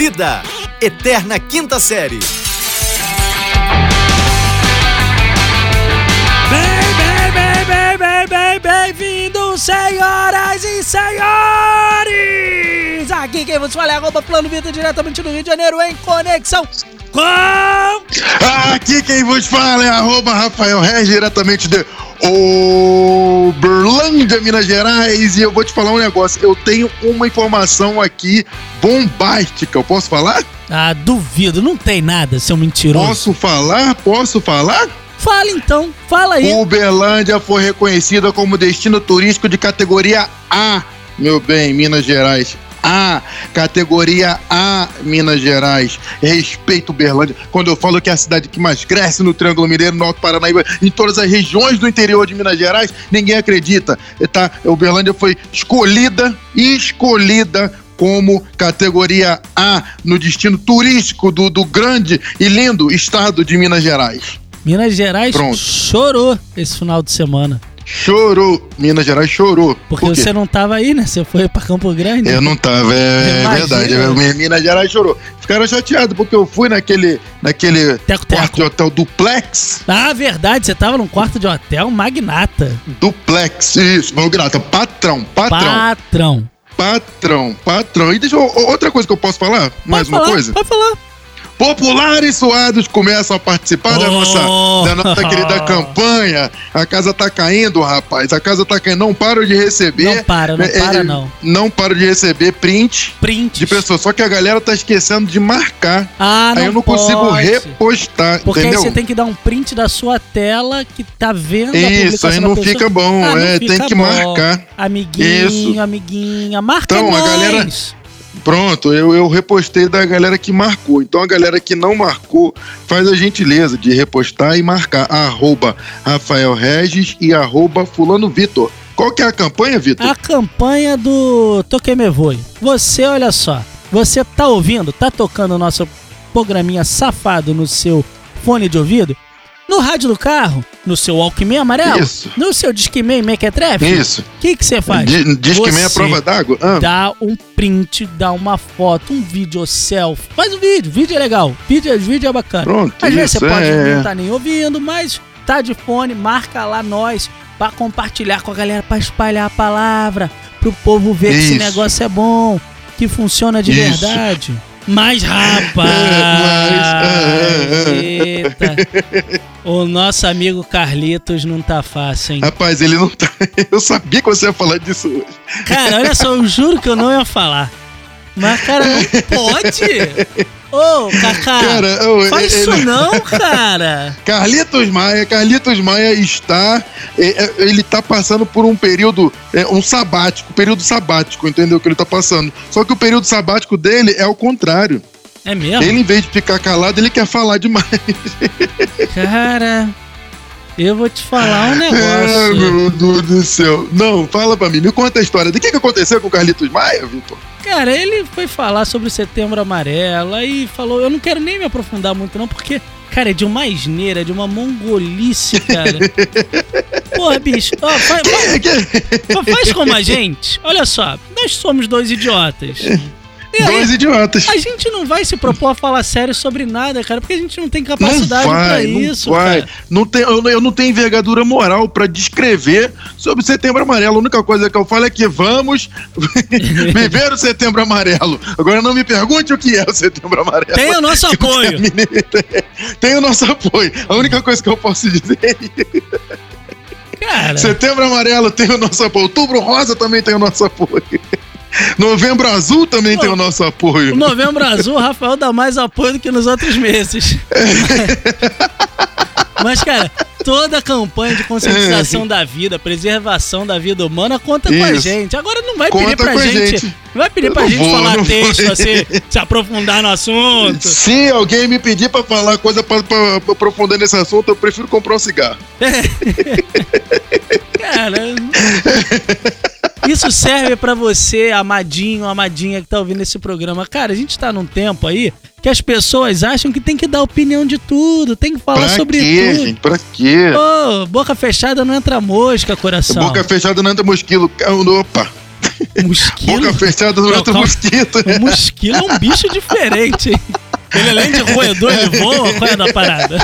Vida, Eterna Quinta Série. Bem, bem, bem, bem, bem, bem, bem-vindos, senhoras e senhores! Aqui quem vos fala é arroba Plano Vida, diretamente do Rio de Janeiro, em conexão com... Aqui quem vos fala é arroba Rafael Regis, diretamente de Minas Gerais. E eu vou te falar um negócio. Eu tenho uma informação aqui bombástica. Eu posso falar? Ah, duvido, não tem nada, seu mentiroso. Posso falar? Posso falar? Fala então, fala aí. Uberlândia foi reconhecida como destino turístico de categoria A, meu bem, Minas Gerais. A, categoria A, Minas Gerais. Respeito Uberlândia. Quando eu falo que é a cidade que mais cresce no Triângulo Mineiro, no Alto Paranaíba, em todas as regiões do interior de Minas Gerais, ninguém acredita. Tá? Uberlândia foi escolhida, escolhida como categoria A no destino turístico do, do grande e lindo estado de Minas Gerais. Minas Gerais Pronto. chorou esse final de semana. Chorou, Minas Gerais chorou. Porque Por você não tava aí, né? Você foi pra Campo Grande. Eu não tava, é, Imagina. verdade. Eu- Minas Gerais chorou. Ficaram chateados porque eu fui naquele, naquele Teco, quarto teco. de hotel duplex. Ah, verdade, você tava num quarto de hotel magnata. Duplex, isso, meu grata. Patrão, patrão, Patrão. patrão, patrão. E deixa eu, outra coisa que eu posso falar? Mais Pode uma falar, coisa? Pode falar. Populares suados começam a participar da, Oh. nossa, da nossa querida campanha. A casa tá caindo, rapaz. A casa tá caindo. Não paro de receber. Não para, não É, para, é, não. Não paro de receber print Print. de pessoas. Só que a galera tá esquecendo de marcar. Ah, não aí eu não pode. consigo repostar, Porque entendeu? aí você tem que dar um print da sua tela que tá vendo a Isso, publicação aí da não fica bom, Ah, não é, fica tem que bom. marcar. Amiguinho, Isso. amiguinha, marca Então, a nós. galera- Pronto, eu, eu repostei da galera que marcou. Então a galera que não marcou, faz a gentileza de repostar e marcar arroba Rafael Regis e arroba Fulano Vitor. Qual que é a campanha, Vitor? A campanha do Toque Me Voe. Você, olha só, você tá ouvindo, tá tocando o nosso programinha safado no seu fone de ouvido? No rádio do carro? No seu Walkman amarelo? Isso. No seu Discman Mequetrefe? Isso. O que você faz? Di- Diz que meia Você prova d'água. Ah, Dá um print, dá uma foto, um vídeo selfie. Faz um vídeo, vídeo é legal. Vídeo, vídeo é bacana. Pronto, Às vezes isso, você pode é. não tá nem ouvindo, mas tá de fone, marca lá nós pra compartilhar com a galera, pra espalhar a palavra, pro povo ver que esse Isso. negócio é bom, que funciona de Isso. verdade. Mas, rapaz, eita, o nosso amigo Carlitos não tá fácil, hein? Rapaz, ele não tá. Eu sabia que você ia falar disso hoje. Cara, olha só, eu juro que eu não ia falar. Mas, cara, não pode. Ô, Cacá, Cara, ô, faz ele- isso não, cara. Carlitos Maia, Carlitos Maia está, é, é, ele está passando por um período, é, um sabático, período sabático, entendeu? Que ele está passando. Só que o período sabático dele é o contrário. É mesmo? Ele, em vez de ficar calado, ele quer falar demais. Cara, eu vou te falar um Ai, negócio. meu Deus do céu. Não, fala pra mim, me conta a história. Do que, que aconteceu com o Carlitos Maia, Vitor? Cara, ele foi falar sobre o setembro amarelo e falou. Eu não quero nem me aprofundar muito, não, porque, cara, é de uma asneira, de uma mongolice, cara. Porra, bicho, ó, faz, faz- faz como a gente. Olha só, nós somos dois idiotas. E aí, Dois idiotas. a gente não vai se propor a falar sério sobre nada, cara, porque a gente não tem Não capacidade pra vai, isso, não vai. cara. Não tem, eu, eu não tenho envergadura moral pra descrever sobre Setembro Amarelo. A única coisa que eu falo é que vamos viver o Setembro Amarelo. Agora não me pergunte o que é o Setembro Amarelo. Tem o nosso apoio. Tem o nosso apoio. A única coisa que eu posso dizer é. Cara, Setembro Amarelo tem o nosso apoio. Outubro Rosa também tem o nosso apoio. Novembro Azul também tem o nosso apoio. o Novembro Azul, o Rafael dá mais apoio do que nos outros meses. Mas, cara, toda a campanha de conscientização da vida, preservação da vida humana, conta com a Isso. gente. Agora não vai Conta pedir pra gente, gente. Não vai pedir pra Eu gente vou, falar texto, vou. assim, se aprofundar no assunto. Se alguém me pedir pra falar coisa pra, pra- pra aprofundar nesse assunto, eu prefiro comprar um cigarro. Cara, isso serve pra você, amadinho, amadinha que tá ouvindo esse programa. Cara, a gente tá num tempo aí que as pessoas acham que tem que dar opinião de tudo, tem que falar pra sobre quê, tudo. gente? Pra quê? Ô, boca fechada não entra mosca, coração. Boca fechada não entra mosquilo. Opa! Mosquilo. Boca fechada Não, calma. mosquito. O mosquilo é um bicho diferente, hein? Ele além de roedor, ele voa, qual é da parada?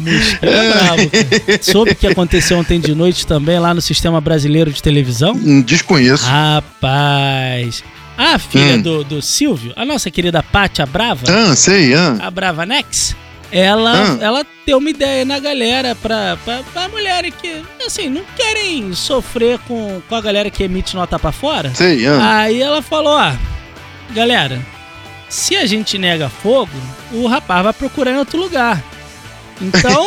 Mosquilo é bravo, cara. Soube o que aconteceu ontem de noite também lá no Sistema Brasileiro de Televisão? Hum, Desconheço. Rapaz. A filha Hum. do, do Silvio, a nossa querida Pátia Brava, Ah, sei, ah. a Brava Nex, ela, Ah. ela deu uma ideia na galera pra, pra, pra mulheres que, assim, não querem sofrer com, com a galera que emite nota pra fora. Sei, ah. Aí ela falou, ó, galera, se a gente nega fogo, o rapaz vai procurar em outro lugar. Então,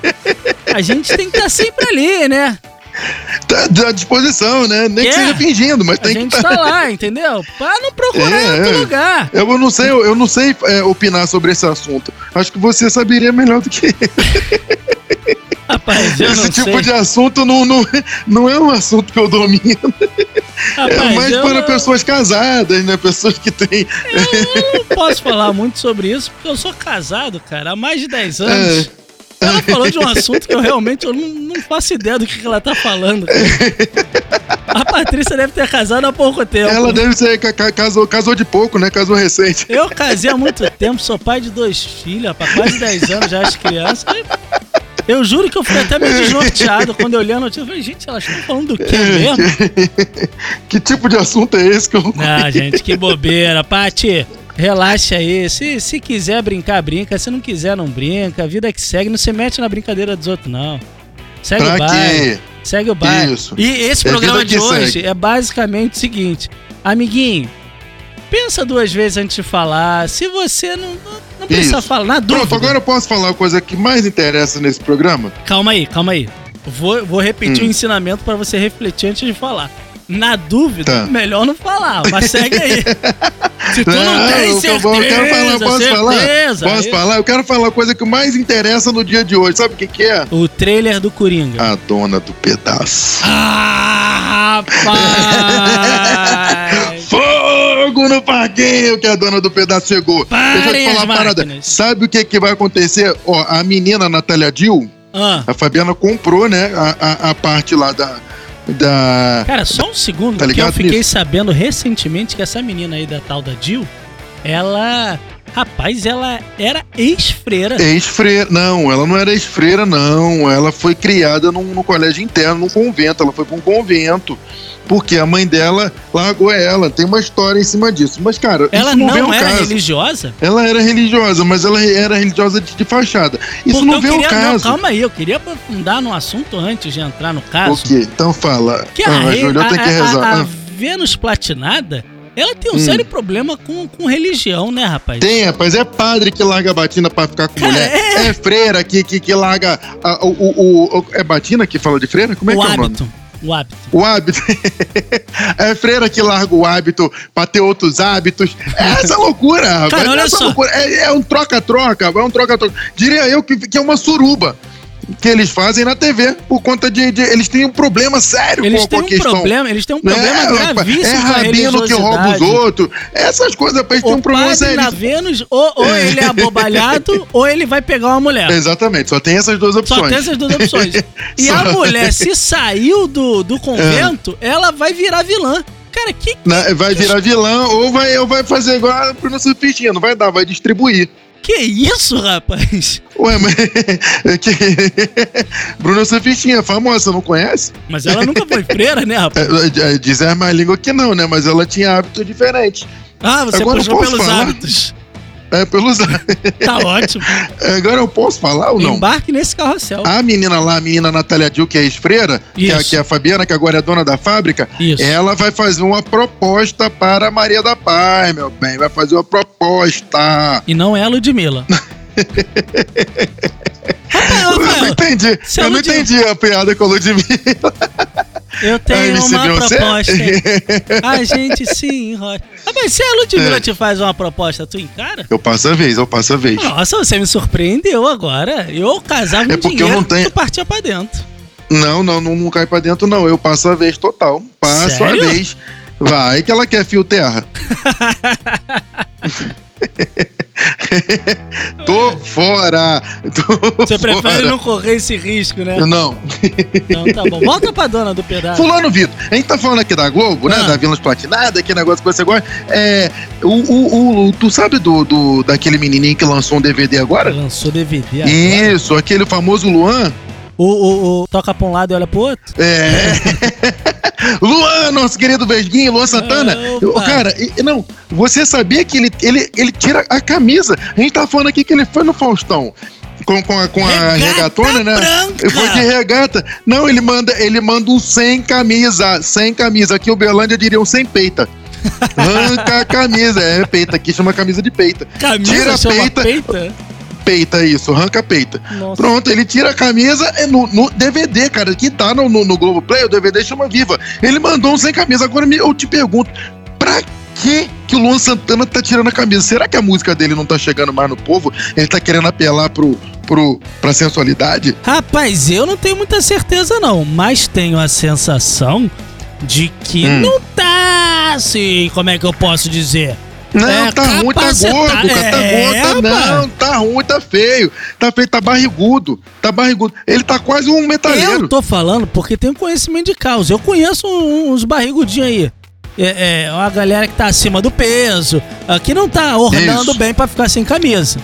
a gente tem que estar sempre ali, né? Tá à disposição, né? Nem É. que seja fingindo, mas A tem que gente estar. tá lá, entendeu? Pra não procurar É, outro é. lugar. Eu não sei, eu não sei é, opinar sobre esse assunto. Acho que você saberia melhor do que eu. Rapaz, eu Esse não tipo sei. de assunto não, não, não é um assunto que eu domino. Rapaz, é mais para não- pessoas casadas, né? Pessoas que têm. eu não posso falar muito sobre isso, porque eu sou casado, cara, há mais de 10 anos. É. Ela falou de um assunto que eu realmente eu não, não faço ideia do que, que ela tá falando. cara. A Patrícia deve ter casado há pouco tempo. Ela deve ser. ca- ca- Casou, casou de pouco, né? Casou recente. Eu casei há muito tempo, sou pai de dois filhos, rapaz, quase 10 anos já as crianças. Eu juro que eu fiquei até meio desnorteado quando eu olhei a notícia. Eu falei, gente, elas estão falando do que mesmo? que tipo de assunto é esse que eu. Ah, gente, que bobeira. Pati, relaxa aí. Se, se quiser brincar, brinca. Se não quiser, não brinca. A vida que segue. Não se mete na brincadeira dos outros, não. Segue Pra o baile. quê? Segue o baile. Isso. E esse É programa de hoje segue. é basicamente o seguinte. Amiguinho, pensa duas vezes antes de falar. Se você não, não, não precisa Isso. falar, na dúvida. Pronto, agora eu posso falar a coisa que mais interessa nesse programa? Calma aí, calma aí. Vou, vou repetir Hum. o ensinamento pra você refletir antes de falar. Na dúvida, Tá. melhor não falar, mas segue aí. Se tu não, Não, tem eu- certeza, eu quero falar, posso falar? certeza, Posso aí- falar? Eu quero falar a coisa que mais interessa no dia de hoje. Sabe o que, que é? O trailer do Coringa. A dona do pedaço. Ah, rapaz! No parquinho que a dona do pedaço chegou. Parem Deixa eu te falar uma parada. Sabe o que, que vai acontecer? Ó, a menina Natália Dill, Ah, a Fabiana comprou, né? A, a, a parte lá da. da cara, só um segundo, Tá porque eu fiquei nisso? sabendo recentemente que essa menina aí da tal da Jill, ela. Rapaz, ela era ex-freira. Ex-freira. Não, ela não era ex-freira, não. Ela foi criada num, no colégio interno, num convento. Ela foi pra um convento. Porque a mãe dela largou ela. Tem uma história em cima disso. Mas, cara, Ela isso não, não, era caso. religiosa? Ela era religiosa, mas ela era religiosa de, de fachada. Isso Porque não vem ao queria, não, caso. calma aí, eu queria aprofundar no assunto antes de entrar no o caso. quê? Então fala. Que a, ah, re- Júlio, eu tenho que a- a- rezar. a Ah, Vênus platinada, ela tem um Hum. sério problema com, com religião, né, rapaz? Tem, rapaz, é padre que larga a batina pra ficar com Cara, mulher. é. É. freira que, que, que larga a- o, o, o- É batina que fala de freira? Como é o que é o nome? O hábito. O hábito. é freira que larga o hábito pra ter outros hábitos. É essa loucura, rapaz. Cara, olha essa só. loucura. É, é um troca-troca, é um troca-troca. Diria eu que, que é uma suruba que eles fazem na TV por conta de. de- eles têm um problema sério Eles com, têm a um questão. problema, eles têm um né? problema rapaz? gravíssimo É rabino que rouba os outros. Essas coisas, rapaz, tem O um problema sério. na Vênus, ou, ou ele é abobalhado, ou ele vai pegar uma mulher. Exatamente, só tem essas duas opções. Só tem essas duas opções. E Só- a mulher, se saiu do, do convento, ela vai virar vilã. Cara, que. Vai virar vilã ou vai, ou vai fazer igual a Bruna Surfistinha. Não vai dar, vai distribuir. Que isso, rapaz? Ué, mas. é que... Bruna Surfistinha, famosa, não conhece? Mas ela nunca foi freira, né, rapaz? É, é, Diz a má língua que não, né? Mas ela tinha hábitos diferentes. Ah, você Agora puxou pelos falar? hábitos. É, pelos. Tá ótimo. Agora eu posso falar ou não? Embarque nesse carrossel. A menina lá, a menina Natália Dil, que é ex-freira, que é, que é a Fabiana, que agora é dona da fábrica, Isso. ela vai fazer uma proposta para a Maria da Paz, meu bem. Vai fazer uma proposta. E não é a Ludmilla. Rapaz, Eu não Rafael, entendi. Eu não entendi a piada com a Ludmilla. Eu tenho uma proposta. A gente se enrola. Rapaz, se a Ludmilla É. te faz uma proposta, tu encara? Eu passo a vez, eu passo a vez. Nossa, você me surpreendeu agora. Eu casava É porque eu dinheiro, não tenho- tu partia pra dentro. Não, não, não, não cai pra dentro, não. Eu passo a vez total. Passo Sério? a vez. Vai que ela quer fio terra. Tô fora. Tô Você prefere fora. não correr esse risco, né? Não. Então tá bom. Volta pra dona do pedaço. Fulano Vitor, a gente tá falando aqui da Globo, né? Ah. Da Vila Platinada, que negócio que você gosta. É. O, o, o- tu sabe do, do, daquele menininho que lançou um DVD agora? Lançou DVD agora. Isso, aquele famoso Luan. O, o, o toca pra um lado e olha pro outro? É. Luan, nosso querido Vesguinho, Luan Santana. Ah, opa. Cara, não, você sabia que ele, ele, ele tira a camisa? A gente tá falando aqui que ele foi no Faustão. Com, com a, com a regatona, né? branca. Foi de regata. Não, ele manda, ele manda um sem camisa. Sem camisa. Aqui o Berlândia diria um sem peita. Arranca a camisa. É, peita. Aqui chama camisa de peita. Camisa Tira a peita. peita? Peita, isso. Arranca a peita. Nossa. Pronto, ele tira a camisa é no, no DVD, cara, que tá no, no, no Globoplay, o DVD chama Viva. Ele mandou um sem camisa. Agora eu te pergunto, pra que que o Luan Santana tá tirando a camisa? Será que a música dele não tá chegando mais no povo? Ele tá querendo apelar pro, pro, pra sensualidade? Rapaz, eu não tenho muita certeza não, mas tenho a sensação de que Hum. não tá assim, como é que eu posso dizer? Não, É, tá ruim, tá capaceta- gordo, cara, tá É, gordo, tá, não, tá ruim, tá feio, tá feio, tá barrigudo, tá barrigudo. Ele tá quase um metaleiro. Eu tô falando porque tenho conhecimento de causa. Eu conheço uns barrigudinhos aí. É, é, uma galera que tá acima do peso, ah, que não tá ornando Isso. bem pra ficar sem camisa.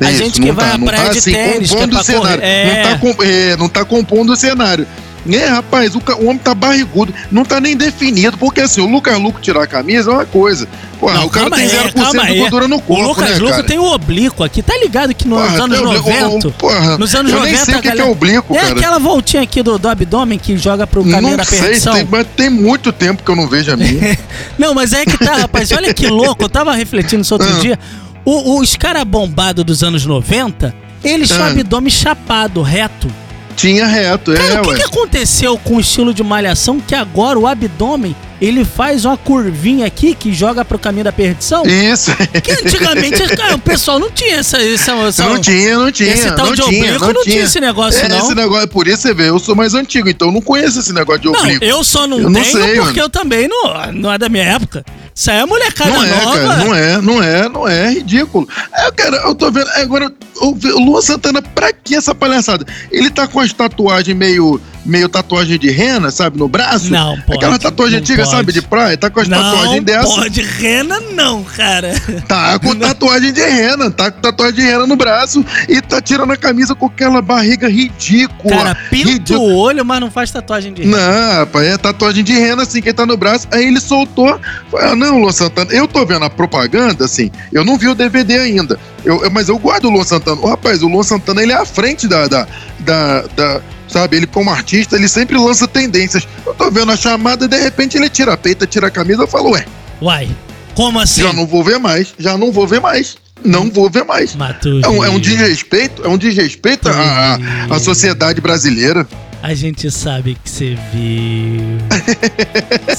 A Isso, gente que vai tá, à não praia tá de assim, tênis, que é pra cenário. correr. É. Não, tá com- é, não tá compondo o cenário. É, rapaz, o, o homem tá barrigudo, não tá nem definido, porque assim, o Lucas Luco tirar a camisa é uma coisa. Pô, Não, o cara tem aí, 0% calma de gordura no O corpo, Lucas né, Luco tem o oblíquo aqui. Tá ligado que nos Porra, anos tem o- 90. o- porra, nos anos eu 90. nem sei o que, a que é galera- oblíquo, É cara. aquela voltinha aqui do, do abdômen que joga pro caminho Não da sei, perdição. tem, mas tem muito tempo que eu não vejo a minha. Não, mas é que tá, rapaz. Olha que louco. Eu tava refletindo isso outro Ah. dia. O- os caras bombados dos anos 90, eles tinham Ah. abdômen chapado, reto. Tinha reto, é, Cara, o que, que aconteceu com o estilo de malhação que agora o abdômen ele faz uma curvinha aqui que joga pro caminho da perdição? Isso. Que antigamente cara, o pessoal não tinha essa. essa, essa Não tinha, não tinha. esse tal não de tinha, oblíquo não tinha esse negócio, é, não. Esse negócio, por isso você vê, eu sou mais antigo, então eu não conheço esse negócio de Não, oblíquo. eu só não Eu não tenho sei, porque mano. eu também não, não é da minha época. Isso aí é molecada Não é, nova. cara, não é, não é, não é, é ridículo. É, cara, eu tô vendo, agora, o Luan Santana, pra que essa palhaçada? Ele tá com as tatuagens meio, meio tatuagem de rena, sabe, no braço? Não pode, Aquela tatuagem não antiga, pode. sabe, de praia, tá com as Não tatuagens dessa. pode rena não, cara. Tá com tatuagem de rena, tá com tatuagem de rena no braço e tá tirando a camisa com aquela barriga ridícula. Cara, pinta ridícula. o olho, mas não faz tatuagem de rena. Não, rapaz, é tatuagem de rena, assim, que tá no braço. Aí ele soltou. Falei, ah, não, Luan Santana, eu tô vendo a propaganda, assim, eu não vi o DVD ainda. Eu, eu- mas eu guardo o Luan Santana. Ô, rapaz, o Luan Santana, ele é à frente da, da, da, da- Sabe, ele como artista, ele sempre lança tendências. Eu tô vendo a chamada e de repente ele tira a peita, tira a camisa. Eu falo, ué, Uai, como assim? já não vou ver mais, já não vou ver mais. Não vou ver mais. Matou É um, é um desrespeito, é um desrespeito à, à- sociedade brasileira. A gente sabe que você viu.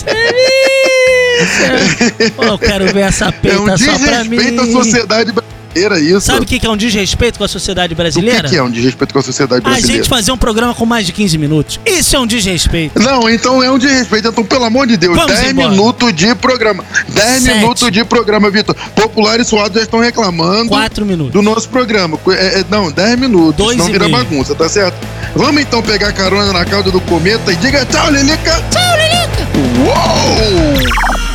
Você viu. Pô, eu quero ver essa É peita um só pra mim. desrespeito à sociedade brasileira, isso. Sabe o que que é um desrespeito com a sociedade O que, brasileira? que é um desrespeito com a sociedade A brasileira? gente fazer um programa com mais de 15 minutos. Isso é um desrespeito. Não, então é um desrespeito. Então, pelo amor de Deus, Vamos 10 embora. minutos de programa. 10 Sete. minutos de programa, Vitor. Popular e suado já estão reclamando 4 minutos. do nosso programa. É, é, não, 10 minutos. Dois não e vira meio. bagunça, tá certo? Vamos então pegar carona na cauda do cometa e diga tchau, Lilica! Tchau, Lilica! Uou!